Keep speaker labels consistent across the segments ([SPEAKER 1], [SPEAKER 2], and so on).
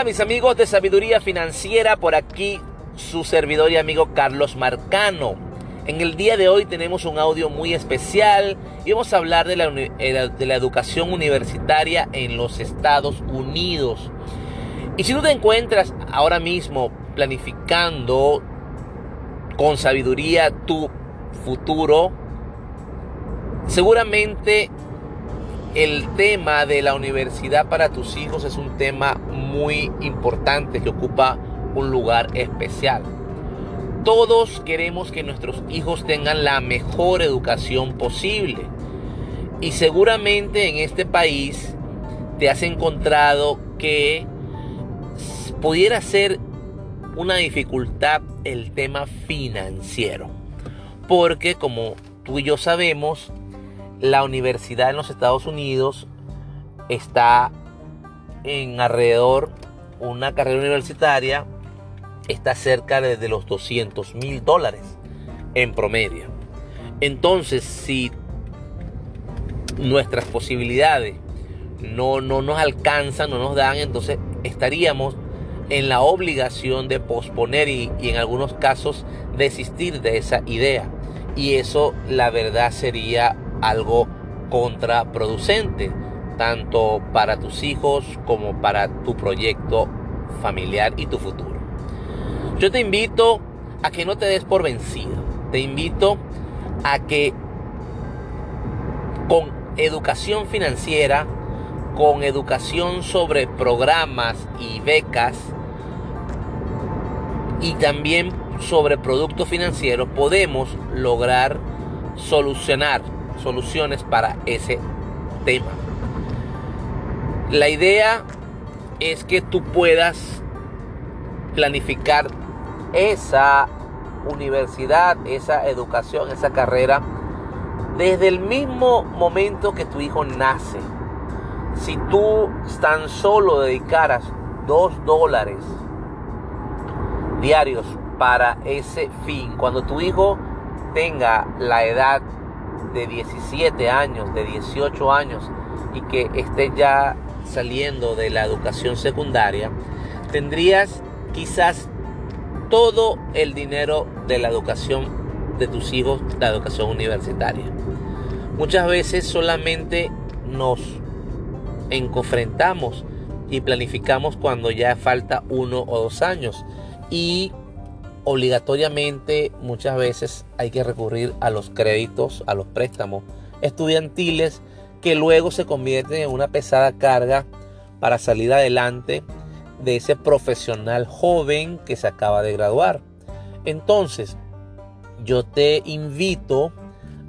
[SPEAKER 1] Hola mis amigos de Sabiduría Financiera, por aquí su servidor y amigo Carlos Marcano. En el día de hoy tenemos un audio muy especial y vamos a hablar de la, eh, de la educación universitaria en los Estados Unidos. Y si tú te encuentras ahora mismo planificando con sabiduría tu futuro, seguramente el tema de la universidad para tus hijos es un tema muy importante que ocupa un lugar especial. Todos queremos que nuestros hijos tengan la mejor educación posible. Y seguramente en este país te has encontrado que pudiera ser una dificultad el tema financiero. Porque como tú y yo sabemos, la universidad en los Estados Unidos está en alrededor, una carrera universitaria está cerca de, los 200 mil dólares en promedio. Entonces, si nuestras posibilidades no, no nos alcanzan, no nos dan, entonces estaríamos en la obligación de posponer y, y, en algunos casos desistir de esa idea. Y eso la verdad sería algo contraproducente, tanto para tus hijos como para tu proyecto familiar y tu futuro. Yo te invito a que no te des por vencido. Te invito a que con educación financiera, con educación sobre programas y becas y también sobre productos financieros, podemos lograr solucionar soluciones para ese tema. La idea es que tú puedas planificar esa universidad, esa educación, esa carrera desde el mismo momento que tu hijo nace. Si tú tan solo dedicaras dos dólares diarios para ese fin, cuando tu hijo tenga la edad de 17 años, de 18 años y que esté ya saliendo de la educación secundaria, tendrías quizás todo el dinero de la educación de tus hijos, la educación universitaria. Muchas veces solamente nos encofrentamos y planificamos cuando ya falta uno o dos años y obligatoriamente muchas veces hay que recurrir a los créditos, a los préstamos estudiantiles que luego se convierten en una pesada carga para salir adelante de ese profesional joven que se acaba de graduar. Entonces, yo te invito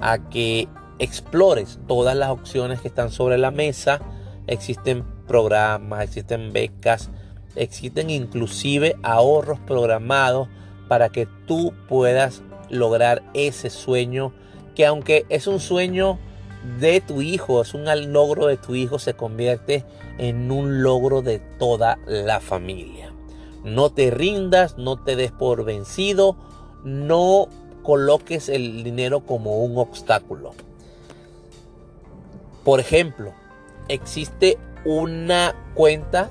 [SPEAKER 1] a que explores todas las opciones que están sobre la mesa. Existen programas, existen becas, existen inclusive ahorros programados para que tú puedas lograr ese sueño que aunque es un sueño de tu hijo, es un logro de tu hijo, se convierte en un logro de toda la familia. No te rindas, no te des por vencido, no coloques el dinero como un obstáculo. Por ejemplo, existe una cuenta,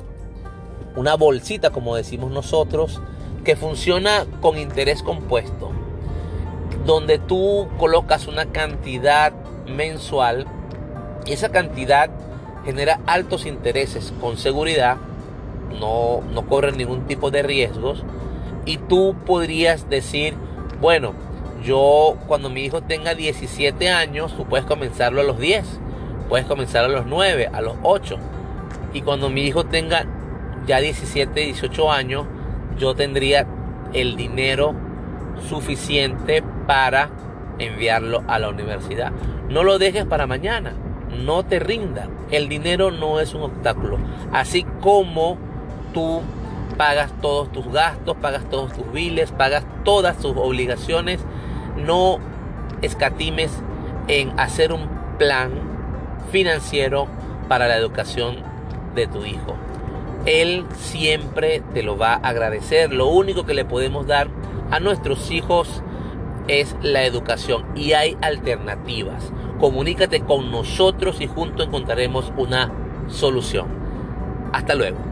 [SPEAKER 1] una bolsita como decimos nosotros, que funciona con interés compuesto, donde tú colocas una cantidad mensual esa cantidad genera altos intereses. Con seguridad, no, no corren ningún tipo de riesgos. Y tú podrías decir, bueno, yo cuando mi hijo tenga 17 años, tú puedes comenzarlo a los 10, puedes comenzar a los 9, a los 8 y cuando mi hijo tenga ya 17, 18 años, yo tendría el dinero suficiente para enviarlo a la universidad. No lo dejes para mañana, no te rinda. El dinero no es un obstáculo. Así como tú pagas todos tus gastos, pagas todos tus biles, pagas todas tus obligaciones, no escatimes en hacer un plan financiero para la educación de tu hijo. Él siempre te lo va a agradecer. Lo único que le podemos dar a nuestros hijos es la educación y hay alternativas. Comunícate con nosotros y juntos encontraremos una solución. Hasta luego.